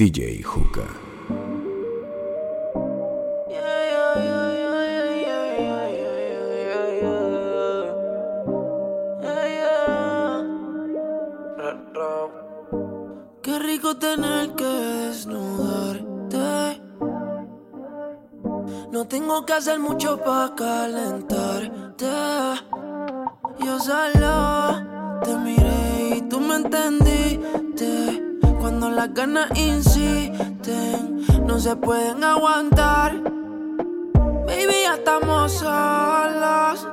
DJ Juca. Qué rico tener que desnudarte. No tengo que hacer mucho para calentarte. Yo solo te miré y tú me entendiste. Cuando las ganas insisten, no se pueden aguantar. Baby, ya estamos solos.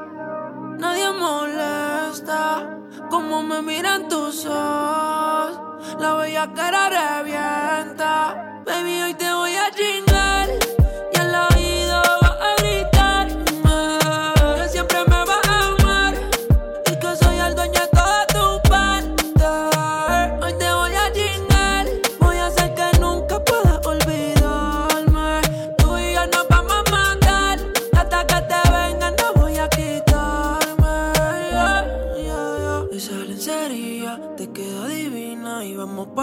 Nadie molesta como me miran tus ojos. La bella cara revienta. Baby, hoy te voy a chingar.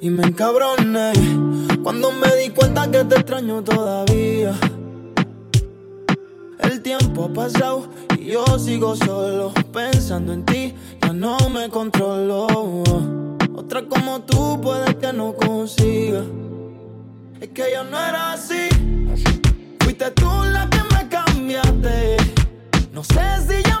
Y me encabroné cuando me di cuenta que te extraño todavía. El tiempo ha pasado y yo sigo solo pensando en ti, ya no me controlo. Otra como tú puede que no consiga. Es que yo no era así. Fuiste tú la que me cambiaste. No sé si ya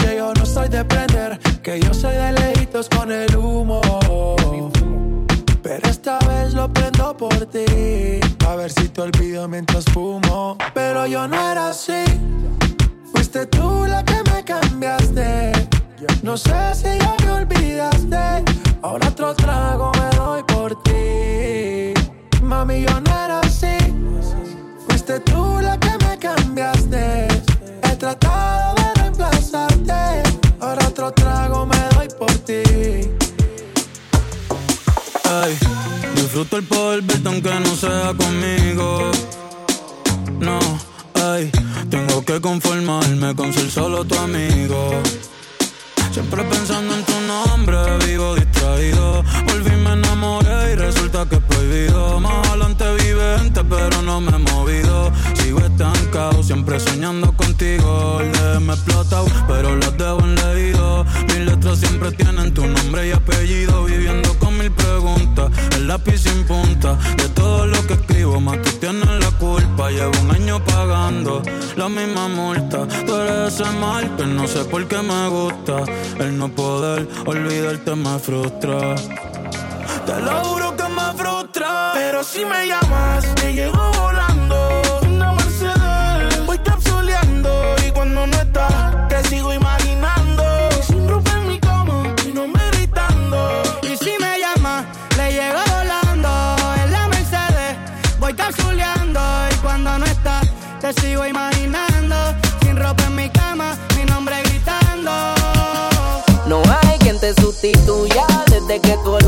a ver si te olvido mientras fumo. Pero yo no era así, fuiste tú la que me cambiaste. No sé si ya me olvidaste, ahora otro trago me doy por ti. Mami, yo no era así, fuiste tú la que me cambiaste. He tratado de reemplazarte, ahora otro trago me doy por ti. Disfruto el poder aunque no sea conmigo. No, ey, tengo que conformarme con ser solo tu amigo. Siempre pensando en tu nombre, vivo distraído. Volví, me enamoré y resulta que es prohibido. Más adelante vivente, pero no me he movido. Sigo estancado, siempre soñando contigo. El me explotado, pero los debo en leído. Mis letras siempre tienen tu nombre y apellido. Viviendo con mil preguntas, el lápiz sin punta. De todo lo que escribo, más tú tienes la culpa. Llevo un año pagando la misma multa. Tú eres ese mal que no sé por qué me gusta. El no poder olvidarte me frustra. Te lo juro que me frustra. Pero si me llamas, te llego volando. Una Mercedes, voy capsuleando. Y cuando no estás, te sigo imaginando. Sin ropa en mi cama, y no me gritando. Y si me llamas, le llego volando. En la Mercedes, voy capsuleando. Y cuando no estás, te sigo imaginando. sustituya desde que tú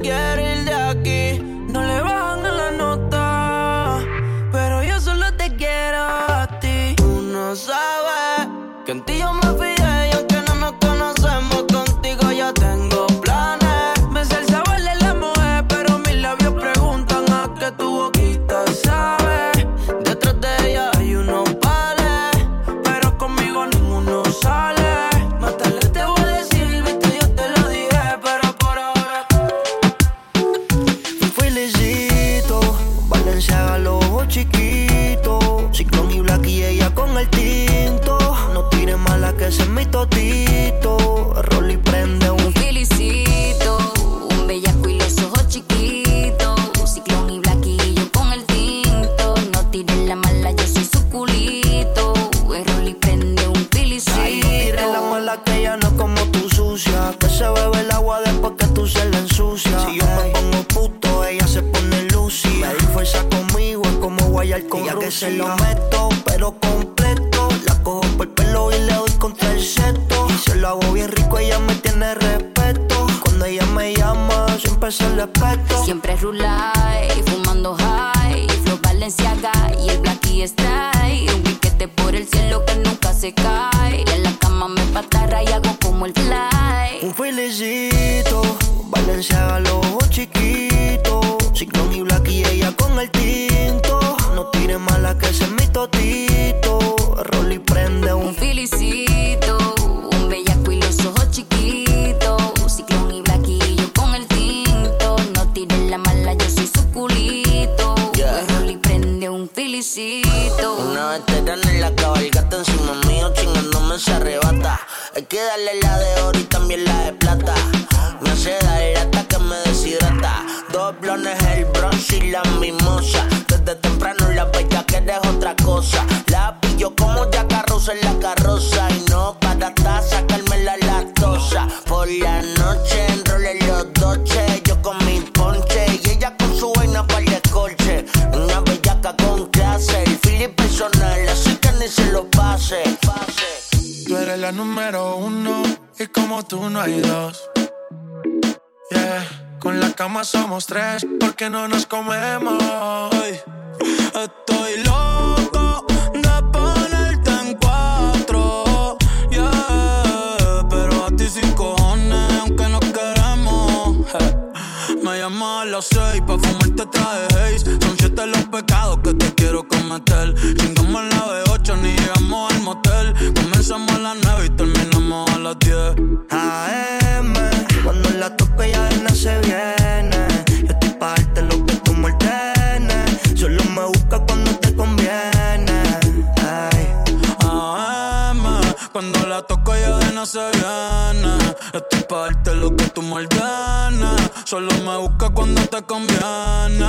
quiere ir de aquí. No le bajan a la nota, pero yo solo te quiero a ti. Tú no sabes que en ti yo me las seis Pa' fumarte traje Haze. Son siete los pecados que te quiero cometer. Chingamos la B8 ni llegamos al motel. Comenzamos a las nueve y terminamos a las 10 AM Cuando la toco ya no se viene. Yo estoy pa' darte lo que tú me ordenes. Solo me busca cuando te conviene. Ay. AM Cuando la toco ya de no se viene. Estoy pa' darte lo que tú me ordenes. Solo me busca cuando te conviene.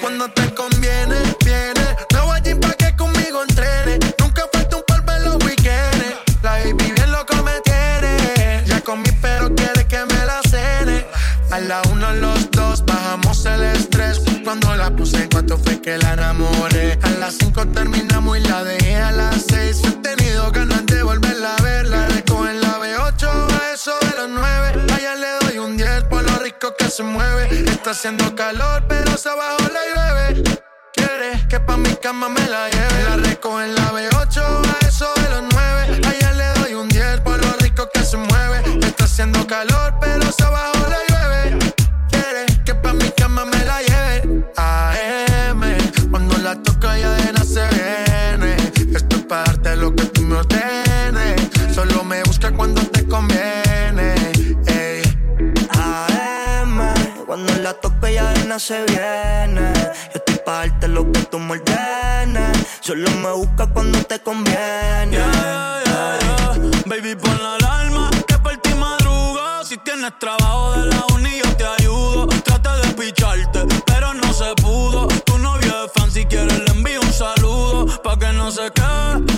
Cuando te conviene, viene. Me voy allí pa' que conmigo entrene. Nunca falta un polvo en los weekends. La baby bien loco me tiene. Ya comí, pero quiere que me la cene. A la una los dos bajamos el estrés. Cuando la puse en cuatro fue que la enamoré. A las cinco terminamos y la dejé a las seis. He tenido ganas de volverla Está haciendo calor, pero se abajo la llueve. Quiere que pa' mi cama me la lleve. La recoge en la B8, a eso de los 9. Ayer le doy un 10 por lo rico que se mueve. Está haciendo calor, pero se abajo la llueve. Quiere que pa' mi cama me la lleve. AM, cuando la toca ya de se viene. Esto es parte de lo que tú me ordenes. Solo se viene. Yo estoy pa' lo que tú me. Solo me busca cuando te conviene. Yeah, yeah, yeah. Baby, pon la alarma, que por ti madrugo. Si tienes trabajo de la uni, yo te ayudo. Trata de picharte, pero no se pudo. Tu novio es fan, si quieres le envío un saludo. Pa' que no se quede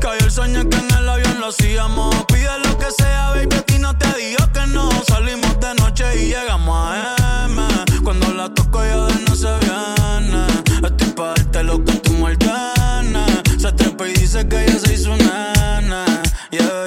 que ayer soñé que en el avión lo hacíamos. Pide lo que sea, baby, a ti no te digo que no. Salimos de noche y llegamos a M. Cuando la toco ya de no se viene. Estoy pa' darte lo que tú me Se trepa y dice que ya se hizo nana. Yeah.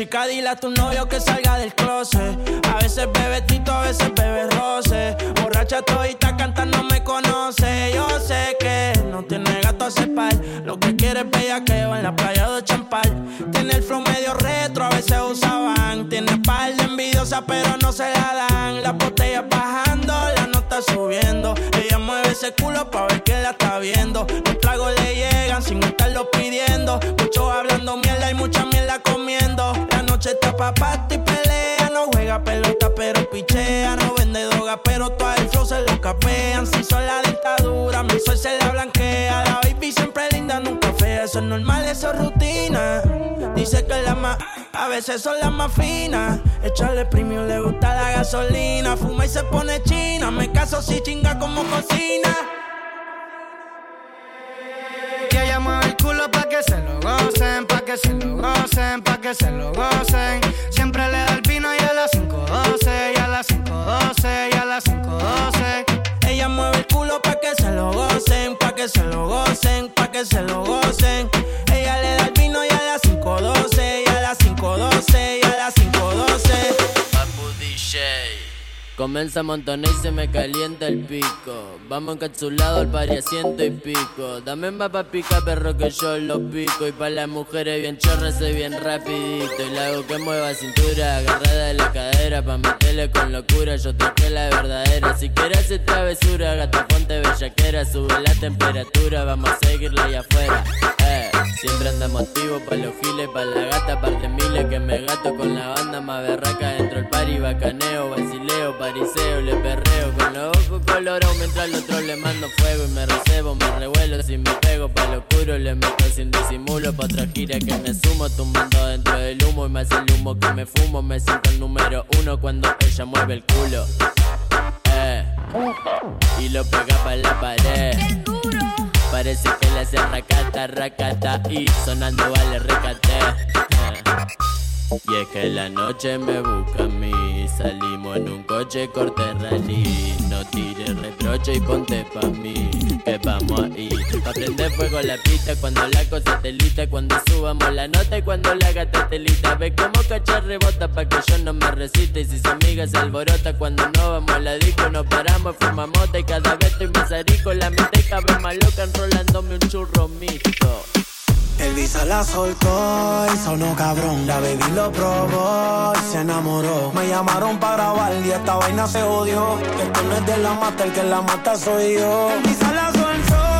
Chica, dile a tu veces son las más finas. Echarle premium, le gusta la gasolina. Fuma y se pone china. Me caso si chinga como cocina. Y ella mueve el culo pa' que se lo gocen, pa' que se lo gocen, pa' que se lo gocen. Siempre le da el vino y a las 5.12, y a las 5.12, y a las 5.12. Ella mueve el culo pa' que se lo gocen, pa' que se lo gocen, pa' que se lo gocen. Comienza a montonar y se me calienta el pico. Vamos encapsulado al pari a ciento y pico. Dame más pa' pica, perro, que yo lo pico. Y pa' las mujeres bien chorras soy bien rapidito. Y la hago que mueva cintura, agarrada de la cadera. Pa' meterle con locura, yo toqué la verdadera. Si quieres hacer travesura, gata, ponte bellaquera. Sube la temperatura, vamos a seguirla allá afuera. Eh, siempre anda motivo pa' los giles, pa' la gata, par de miles que me gato con la banda más berraca dentro del party, bacaneo, vacileo, le perreo con los ojos colorados mientras al otro le mando fuego y me recebo, me revuelo, si me pego pa' lo oscuro le meto sin disimulo pa' otra gira que me sumo, tumbando dentro del humo y más el humo que me fumo, me siento el número uno cuando ella mueve el culo. Eh, y lo pega pa' la pared. Parece que le hace racata, racata y sonando vale recate. Y es que la noche me busca a mí Salimos en un coche corte rally. No tires reproche y ponte pa' mí Que vamos ahí Pa' prender fuego la pista Cuando la cosa te lita Cuando subamos la nota y cuando la gata te lita Ve como cachar rebota pa' que yo no me resista. Y si su amiga se alborota Cuando no vamos a la disco Nos paramos, fumamos Y cada vez estoy más arico La mente vez más loca Enrolándome un churro mixto El visa la soltó y sonó cabrón. La baby lo probó y se enamoró. Me llamaron para grabar y esta vaina se odió. Esto no es de la mata, el que la mata soy yo. El visa la soltó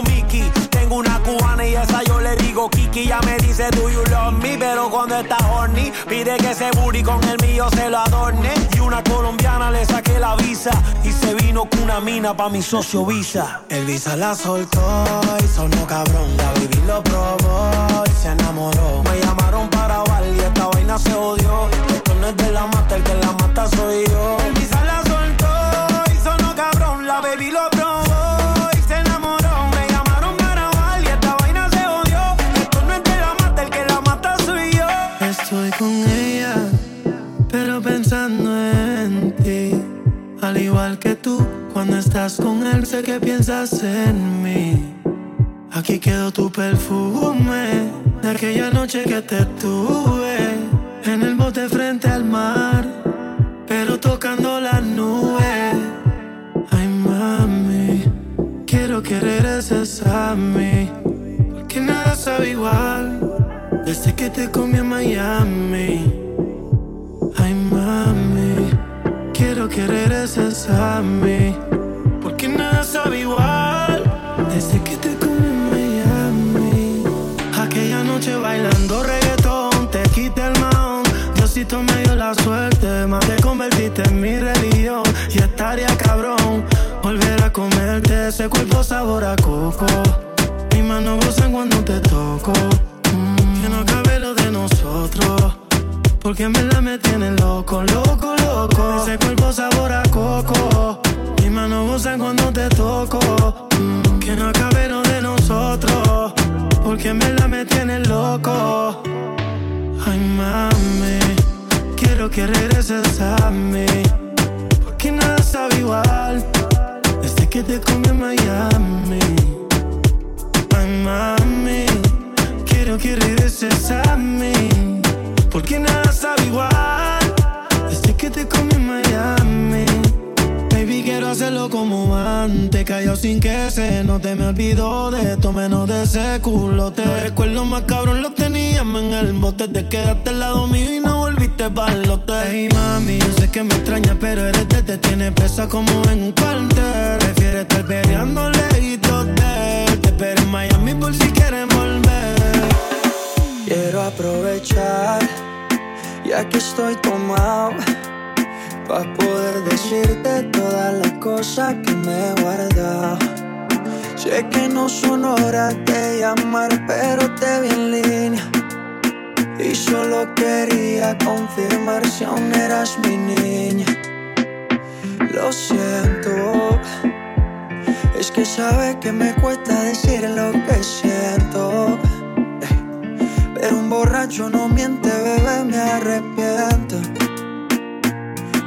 Mickey. Tengo una cubana y esa yo le digo Kiki. Ya me dice do you love me. Pero cuando está horny pide que ese booty con el mío se lo adorne. Y una colombiana le saqué la visa. Y se vino con una mina pa' mi socio Visa. El Visa la soltó y sonó cabrón. La baby lo probó y se enamoró. Me llamaron para grabar y esta vaina se odió. Estás con él, sé que piensas en mí. Aquí quedó tu perfume de aquella noche que te tuve en el bote frente al mar, pero tocando las nubes. Ay, mami, quiero que regreses a mí, porque nada sabe igual desde que te comí en Miami. Ay, regreses a mí. Nada sabe igual desde que te comí en Miami. Aquella noche bailando reggaetón, te quité el maón. Diosito me dio la suerte, más te convertiste en mi religión. Y estaría cabrón volver a comerte ese cuerpo sabor a coco. Mis manos gozan cuando te toco. Mm, que no cabe lo de nosotros. Porque en verdad me tiene loco, loco, loco. Ese cuerpo sabor a coco. Mis manos gozan cuando te toco. Mm, que no acabe lo de nosotros. Porque en verdad me tiene loco. Ay, mami. Quiero que regreses a mí. Porque nada sabe igual. Desde que te comí en Miami. Ay, mami. Quiero que regreses a mí. Porque nada sabe igual Desde que te comí en Miami Baby, quiero hacerlo como antes. Cayó sin que se note. Me olvido de esto, menos de ese culote. Los recuerdos más cabrón los teníamos en el bote. Te quedaste al lado mío y no volviste pa'l lote. Hey mami, yo sé que me extraña Pero eres de te tiene presa como en un cuartel Prefieres estar peleando lejitos de Te espero en Miami por si quieres volver. Quiero aprovechar, ya que estoy tomado, para poder decirte todas las cosas que me he guardado. Sé que no son horas de llamar, pero te vi en línea. Y solo quería confirmar si aún eras mi niña. Lo siento, es que sabe que me cuesta decir lo que siento. Pero un borracho no miente, bebé, me arrepiento.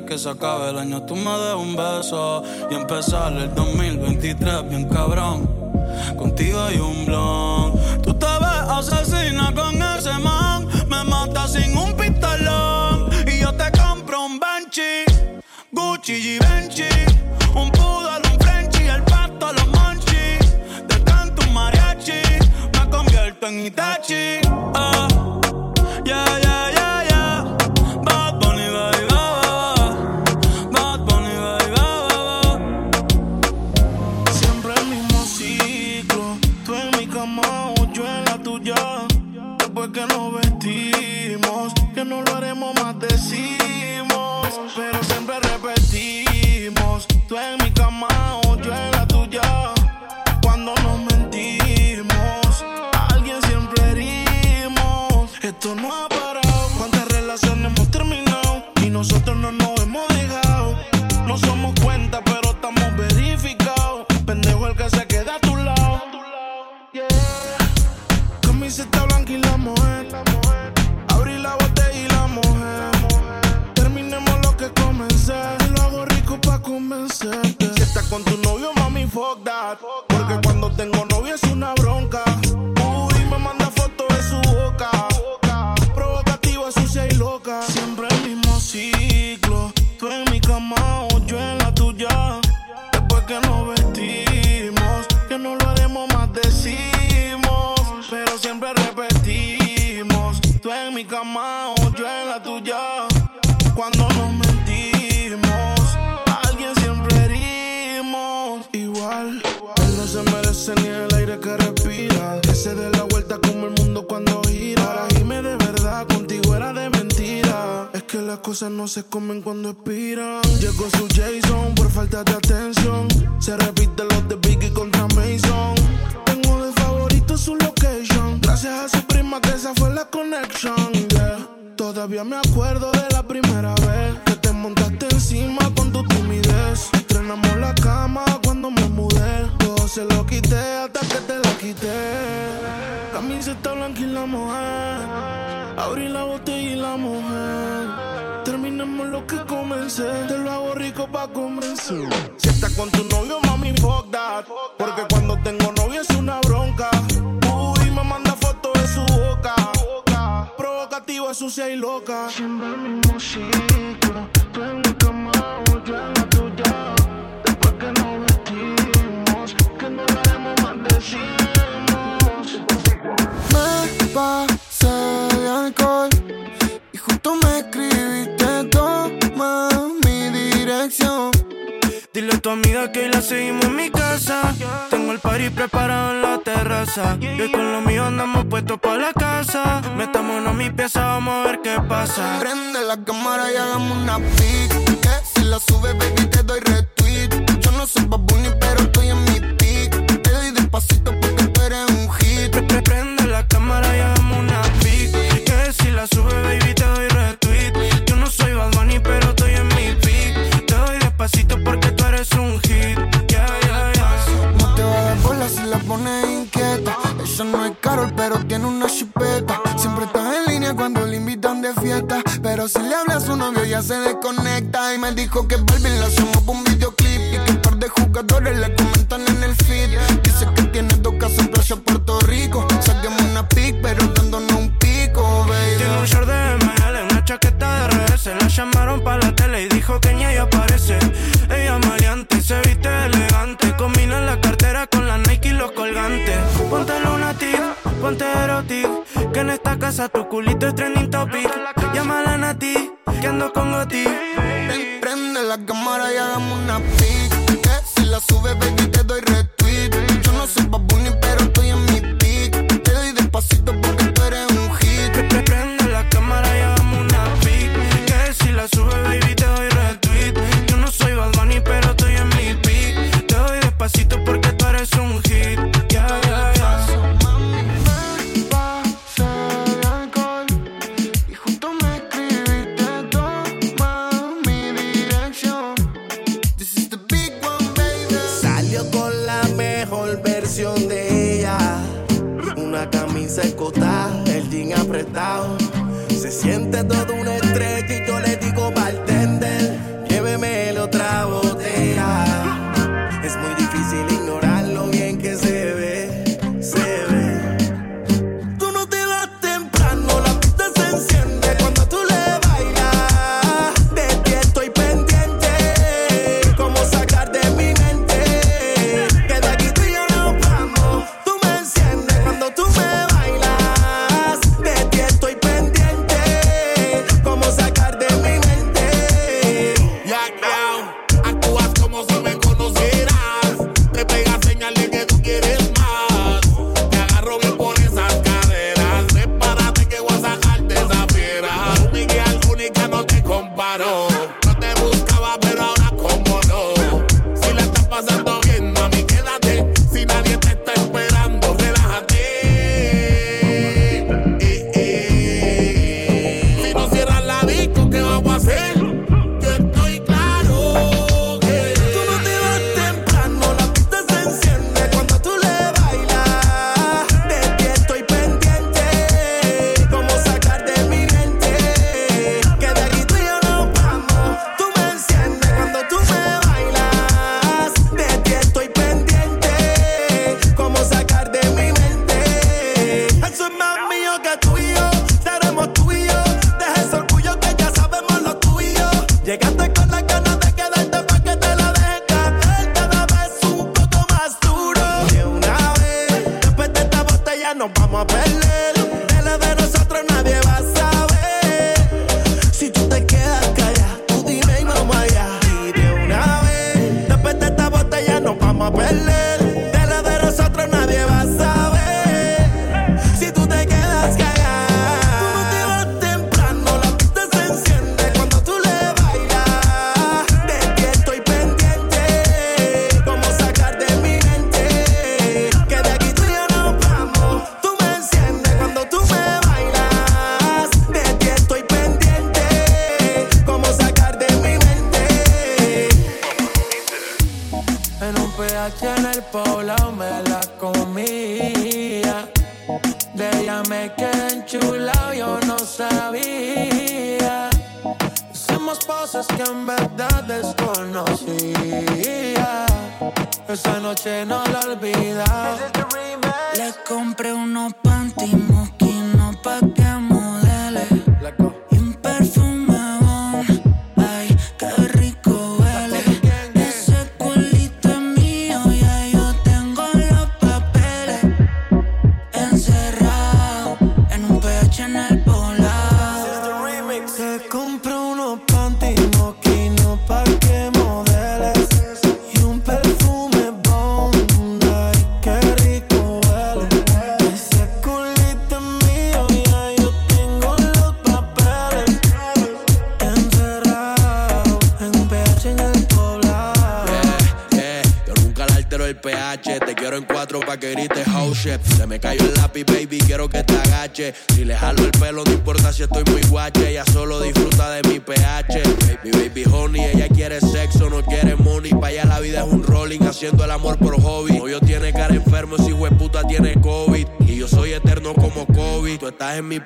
que se acabe el año tú me des un beso y empezar el 2023 bien cabrón. Contigo hay un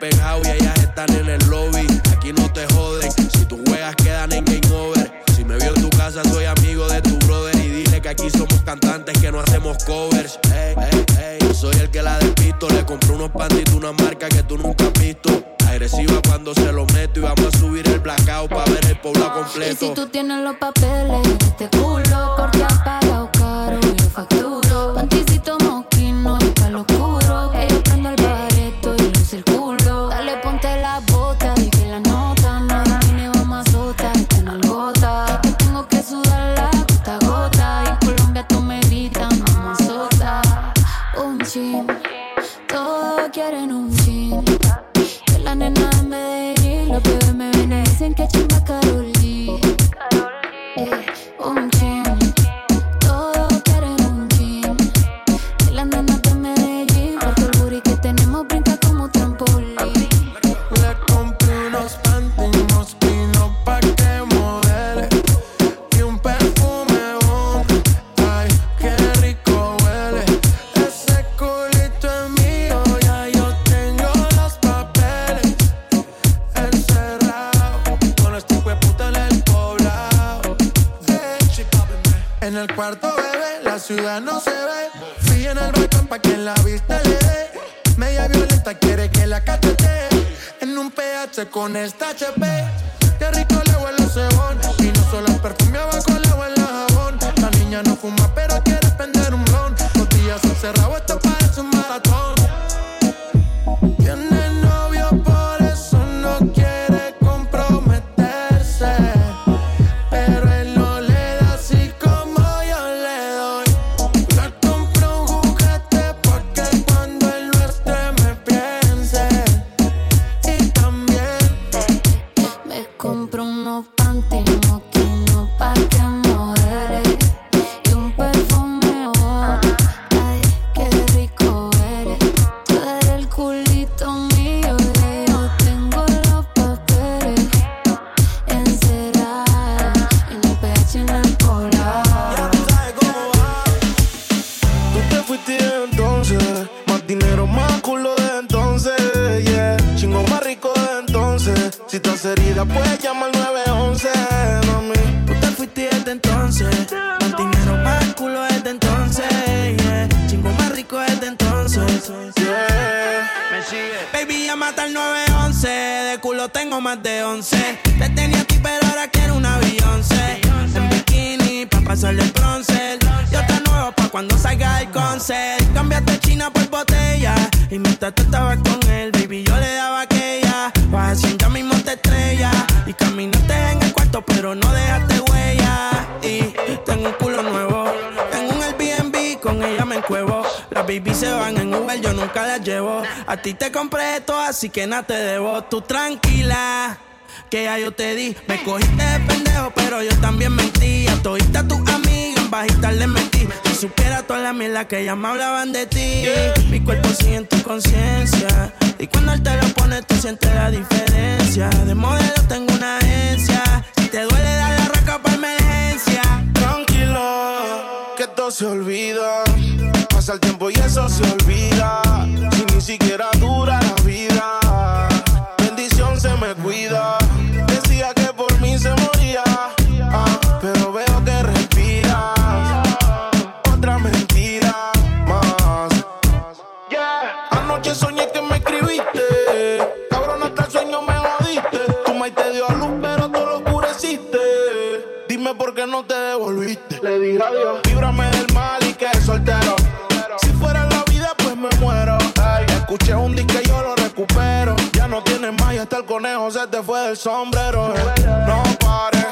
y ellas están en el lobby. Aquí no te joden, si tú juegas quedan en game over. Si me vio en tu casa, soy amigo de tu brother. Y dile que aquí somos cantantes que no hacemos covers. Ey, ey, ey. Soy el que la despisto. Le compré unos pantitos, una marca que tú nunca has visto. Agresiva cuando se lo meto. Y vamos a subir el blackout para ver el poblado Y si completo. tú tienes los papeles este culo, porque has pagado caro, yo facturo. Ciudad no se ve. Fui en el balcón pa' que la vista le dé. Media violenta quiere que la cachete. En un PH con esta HP Qué rico le huele el cebón Y no solo el perfume abajo le huele el jabón. La niña no fuma pero quiere prender un blon. Los días esto desde entonces. Yeah. Me sigue. Baby, ya mata el 911. De culo tengo más de 11. Te tenía a ti, pero ahora quiero una Beyoncé. En bikini, pa' pasarle el bronce. Y otra nueva pa' cuando salga el concert. Cambiaste China por botella. Y mientras tú estabas con él, baby, yo le daba aquella. Vas haciendo ya mismo te estrella. Y caminaste en el cuarto, pero no dejaste baby se van en Uber, yo nunca las llevo. A ti te compré esto, así que nada te debo. Tú tranquila. Que ya yo te di, me cogiste de pendejo, pero yo también mentí. A todita tus amigas, en bajita les mentí. Si supiera toda la mierda que ellas me hablaban de ti. Mi cuerpo sigue en tu conciencia. Y cuando él te lo pone, tú sientes la diferencia. De modelo tengo una agencia. Si te duele, dar la raca para emergencia. Tranquilo, que esto se olvida. Pasa el tiempo y eso se olvida. Si ni siquiera dura la vida. Bendición se me cuida. Decía que por mí se moría. ah, pero veo que respiras. Otra mentira más. Yeah. Anoche soñé que me escribiste. Cabrón, hasta el sueño me jodiste. Tu maíz te dio a luz, pero tú lo oscureciste. Dime por qué no te devolviste. Le dije adiós. Líbrame del mal y que soltero. Me muero. Ay, escuché un disco y yo lo recupero. Ya no tienes más y hasta el conejo se te fue del sombrero. No pares.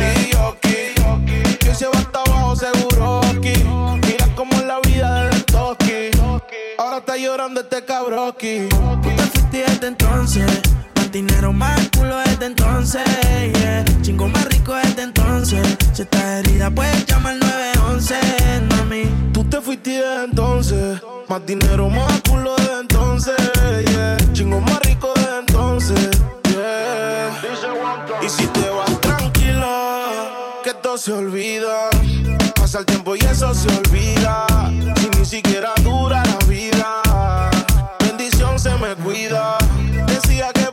Y yo. Que se va hasta abajo seguro aquí. Mira cómo es la vida del toki. Ahora está llorando este cabroki. Tú te fuiste desde entonces. Más dinero, más culo desde entonces. Yeah. Chingo más rico desde entonces. Si estás herida, puedes llamar al 911, mami. Tú te fuiste desde entonces. Más dinero, más culo desde entonces. Chingo más rico desde entonces. Y si te vas tranquila, que todo se olvida. Pasa el tiempo y eso se olvida. Si ni siquiera dura la vida. Bendición se me cuida. Decía que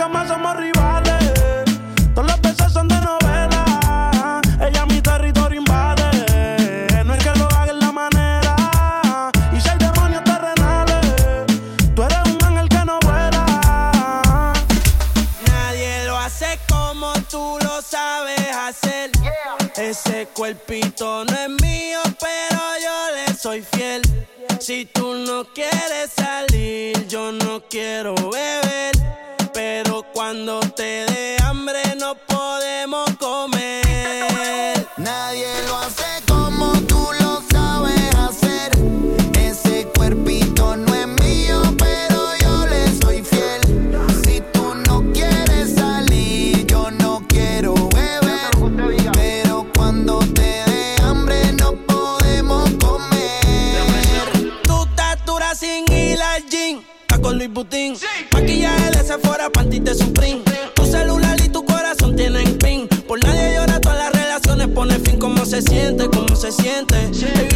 cama somos rivales. Todos los besos son de novela. Ella mi territorio invade. No es que lo haga en la manera. Y si hay demonios terrenales, tú eres un ángel que no vuela. Nadie lo hace como tú lo sabes hacer. Ese cuerpito no es mío, pero yo le soy fiel. Si tú no quieres salir, yo no quiero beber. Godín. Maquillaje de Sephora, panty de. Tu celular y tu corazón tienen pin. Por nadie llora, todas las relaciones pone fin. ¿Cómo se siente? ¿Cómo se siente?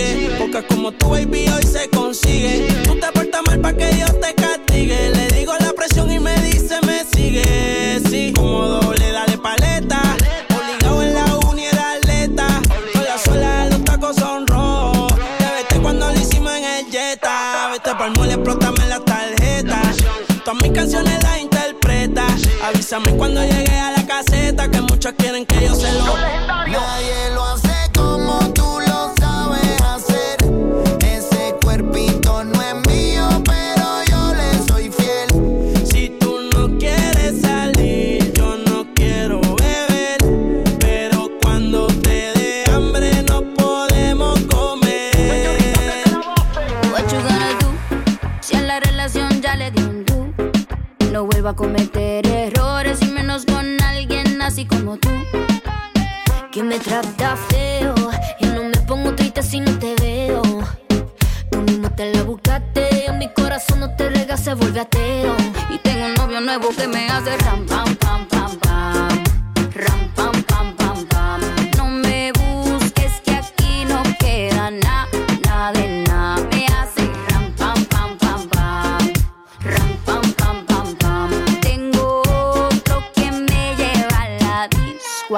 Persigue. Porque como tu baby hoy se consigue. Tú te portas mal pa' que Dios te castigue. Le digo la presión y me dice me sigue. Sí, como doble, dale paleta. Obligado en la uni era atleta. Con la suela los tacos son rojos. Te vete cuando lo hicimos en el Jetta. Vete pa'l mole, explótame la tarjeta. Todas mis canciones las interpreta. Avísame cuando llegue a la caseta. Que muchos quieren que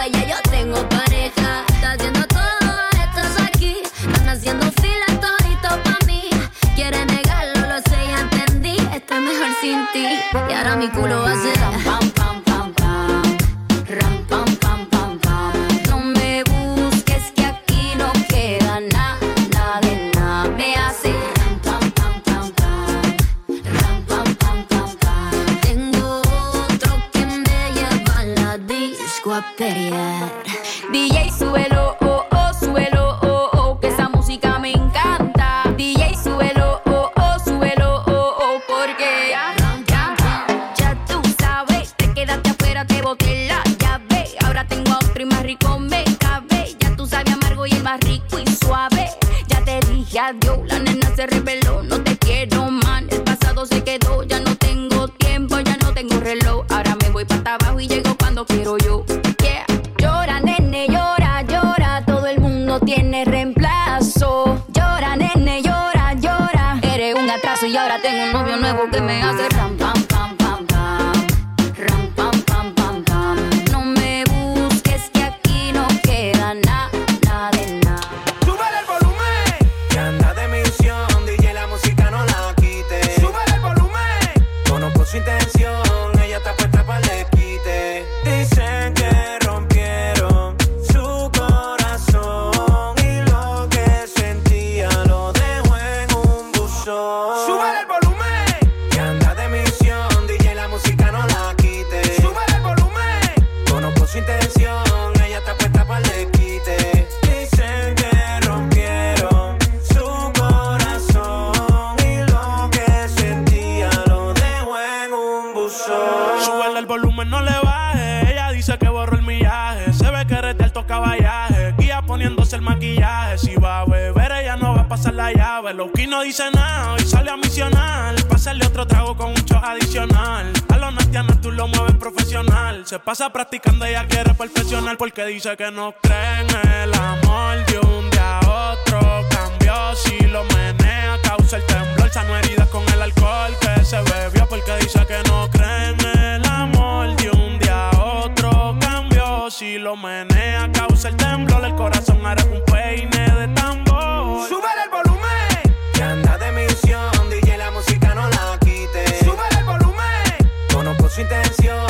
escriba, ya yo tengo pareja. Está haciendo todo esto aquí. Están haciendo fila todito pa' mí. Quiere negarlo, lo sé, ya entendí. Estoy mejor sin ti. Y ahora mi culo hace ram, pam, pam, pam, pam. Ram, pam, pam, pam, pam. No me busques que aquí no queda nada, nada de nada. Me hace ram, pam, pam, pam, pam. Ram, pam, pam, pam, pam. Tengo otro que me lleva a la disco a nuevo que me hace poniéndose el maquillaje. Si va a beber, ella no va a pasar la llave. Loki no dice nada y sale a misionar. Pásale otro trago con un shot adicional. A los nastianos tú lo mueves profesional. Se pasa practicando, ella quiere perfeccionar. Porque dice que no cree en el amor de un día a otro. Cambió si lo menea, causa el temblor. Sano heridas con el alcohol que se bebió. Porque dice que no cree Si lo menea, causa el temblor. El corazón hará un peine de tambor. Sube el volumen. Que anda de misión. DJ, la música no la quite. Sube el volumen. Conozco su intención.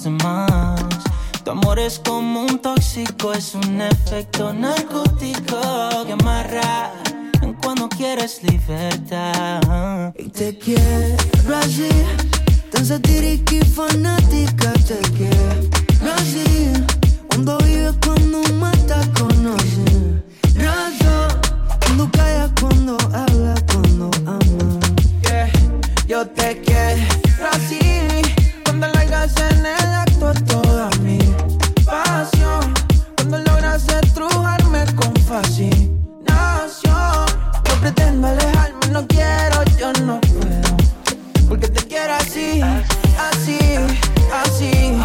Los demás. Tu amor es como un tóxico, es un efecto narcótico que amarra en cuando quieres libertad. Y te quiero así, tan satírica y fanática. Te quiero así, cuando vives, cuando matas, conoces. Razón, cuando callas, cuando hablas, cuando amas. Yeah, Yo te quiero así, cuando largas en el acto toda mi pasión. Cuando logras estrujarme con fascinación. No pretendo alejarme, no quiero, yo no puedo. Porque te quiero así, así, así.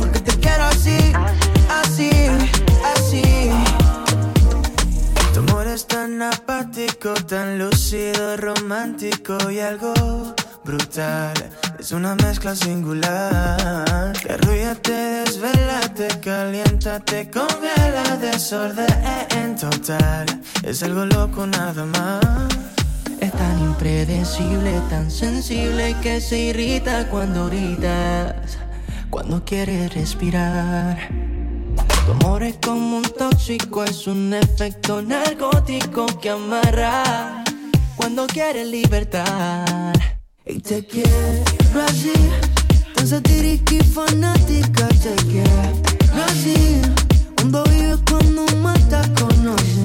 Porque te quiero así, así, así. Tu amor es tan apático, tan lúcido, romántico y algo brutal. Es una mezcla singular. Te arrulla, te desvela, te calienta, te congela, desorden total. Es algo loco nada más. Es tan impredecible, tan sensible que se irrita cuando gritas, cuando quieres respirar. Tu amor es como un tóxico, es un efecto narcótico que amarra cuando quieres libertad. Y te quiero así, tan satírica y fanática. Te quiero así, cuando vives, cuando matas, conoces.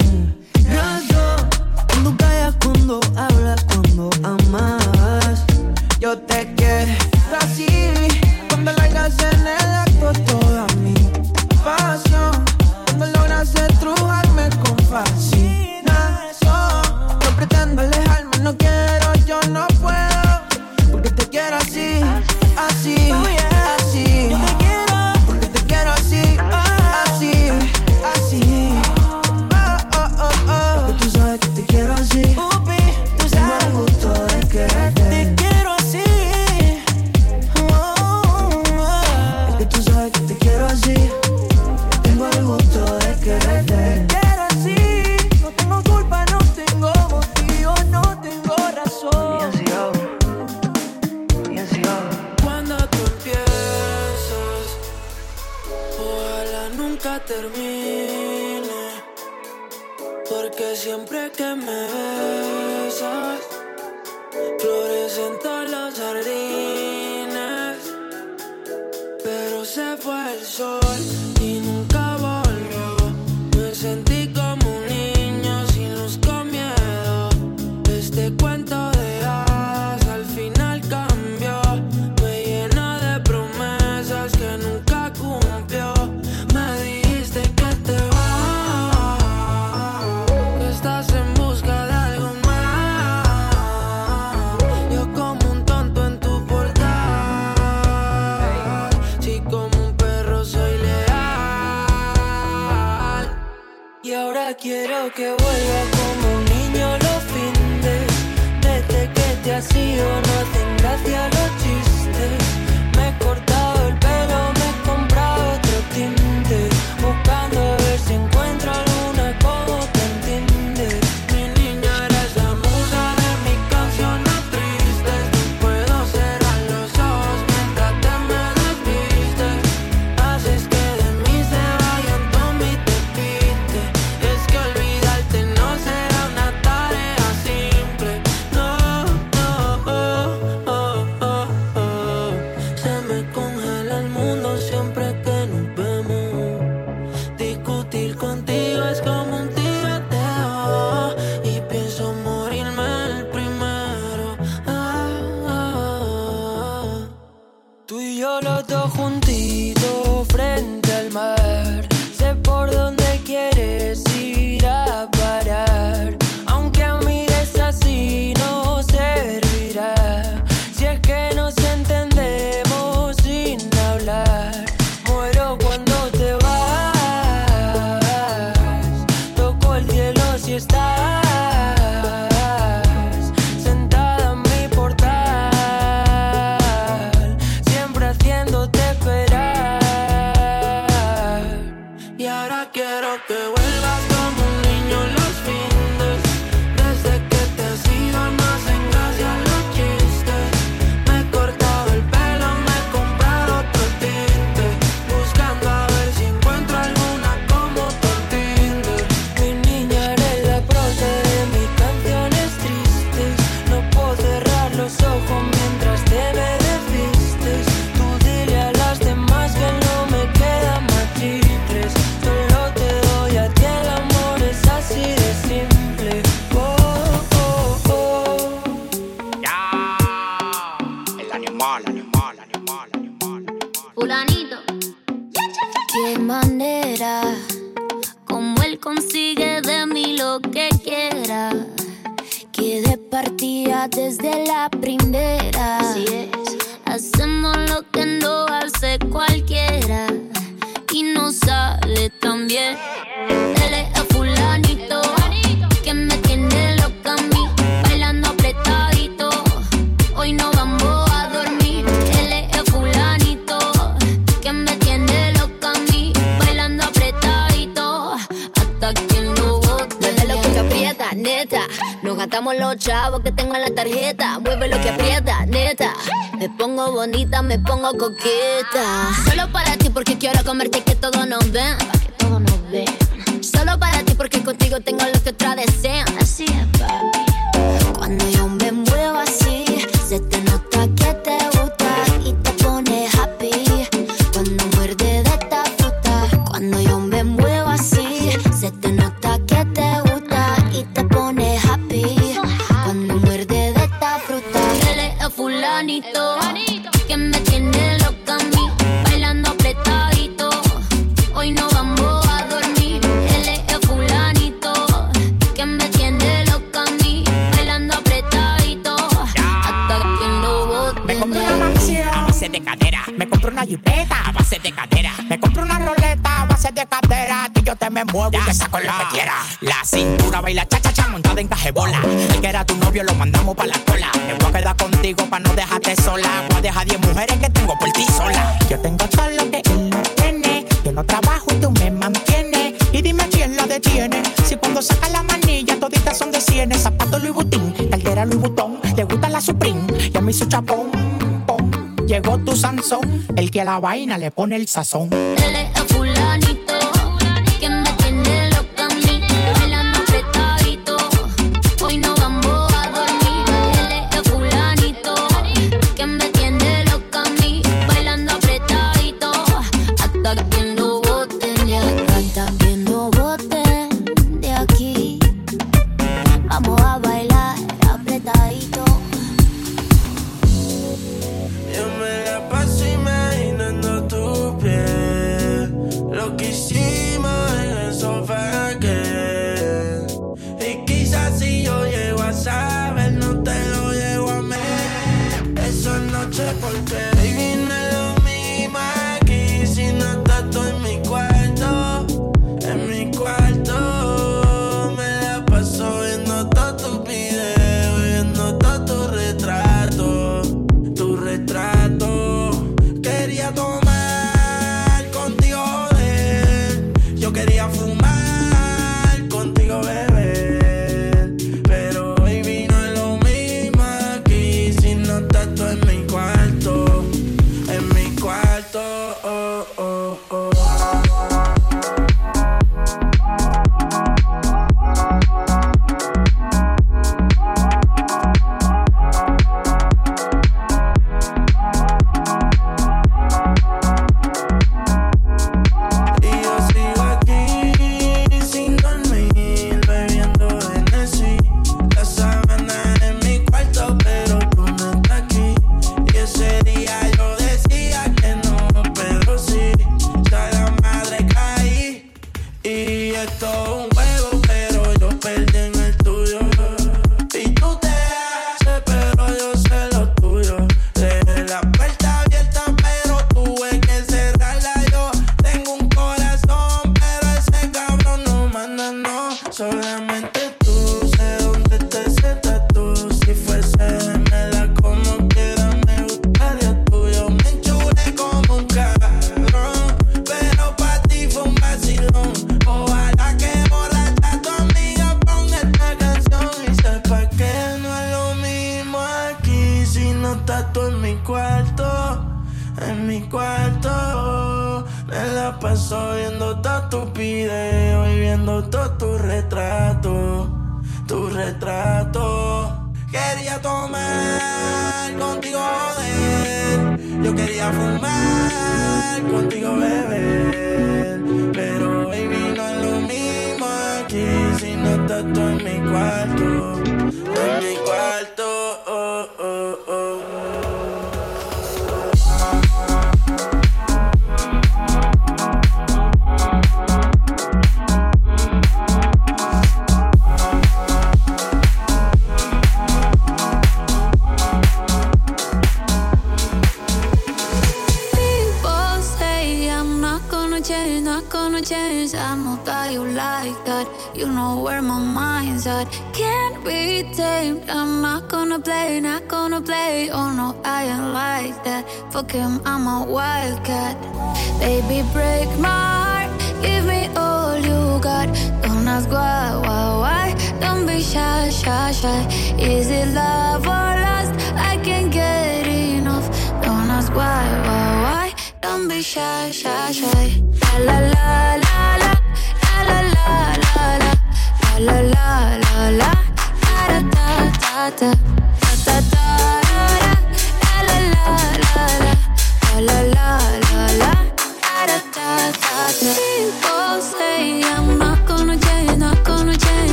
Que a la vaina le pone el sazón.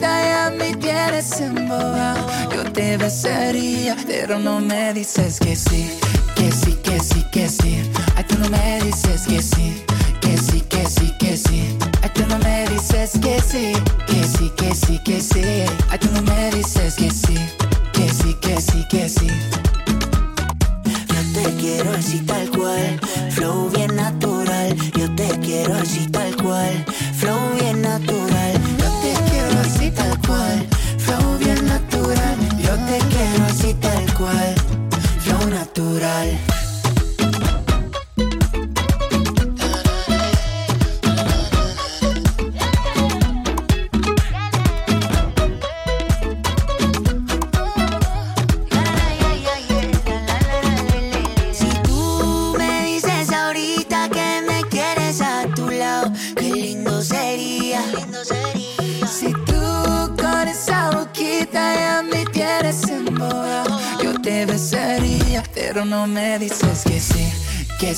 ya me tienes embobado. Yo te besaría, pero no me dices que sí, que sí, que sí, que sí. Ay, tú no me dices que sí, que sí, que sí, que sí. Ay, tú no me dices que sí, que sí, que sí, que sí. Ay, tú no me dices que sí, que sí, que sí, que sí. Yo te quiero así tal cual, flow bien natural. Yo te quiero así tal cual.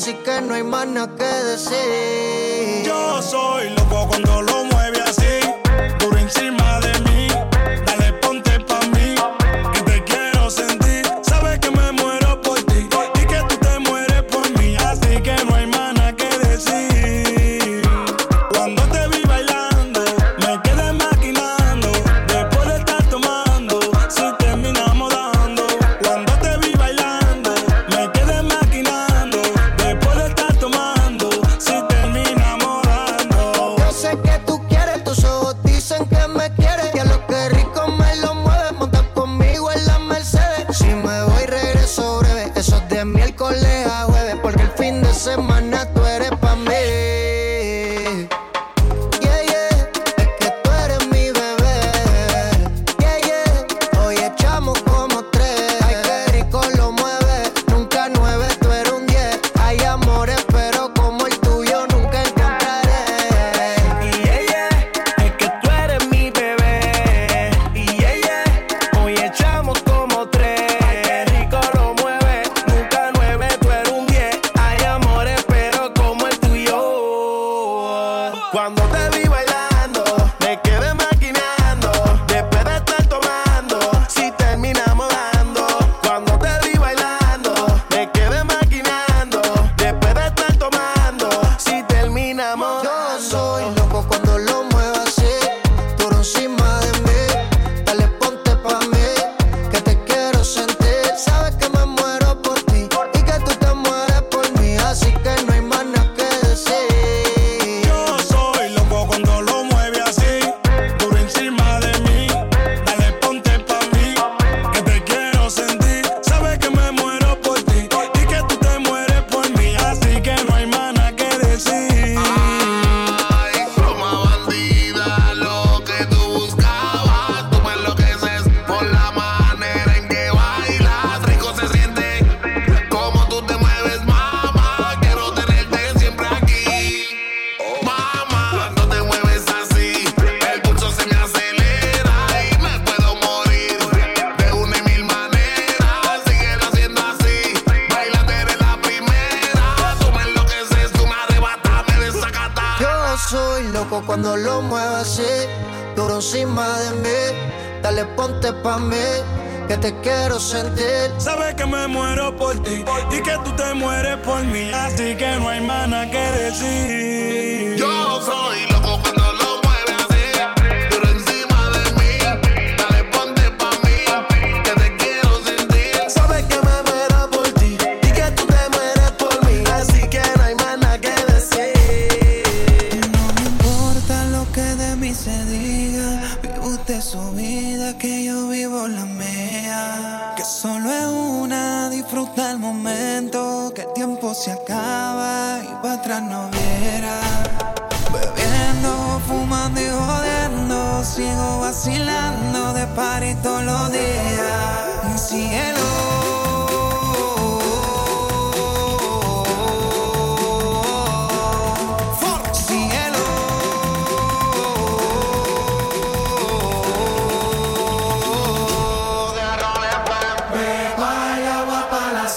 así que no hay más nada que decir. Yo soy loco cuando lo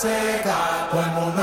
seca, todo el mundo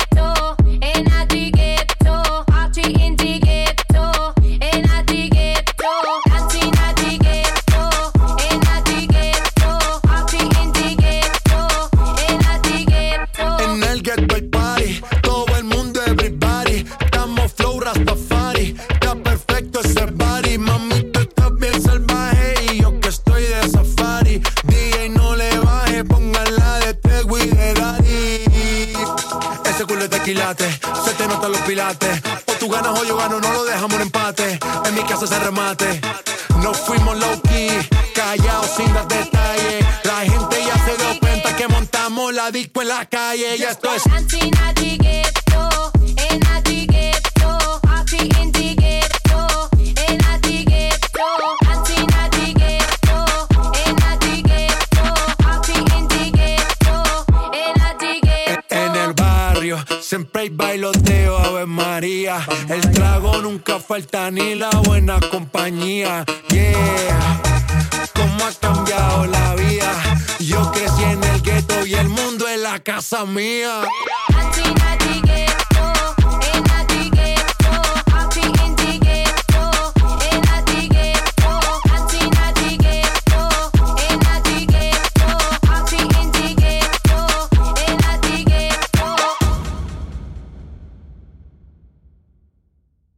calle y esto es. Siempre hay bailoteo, Ave María. El trago nunca falta ni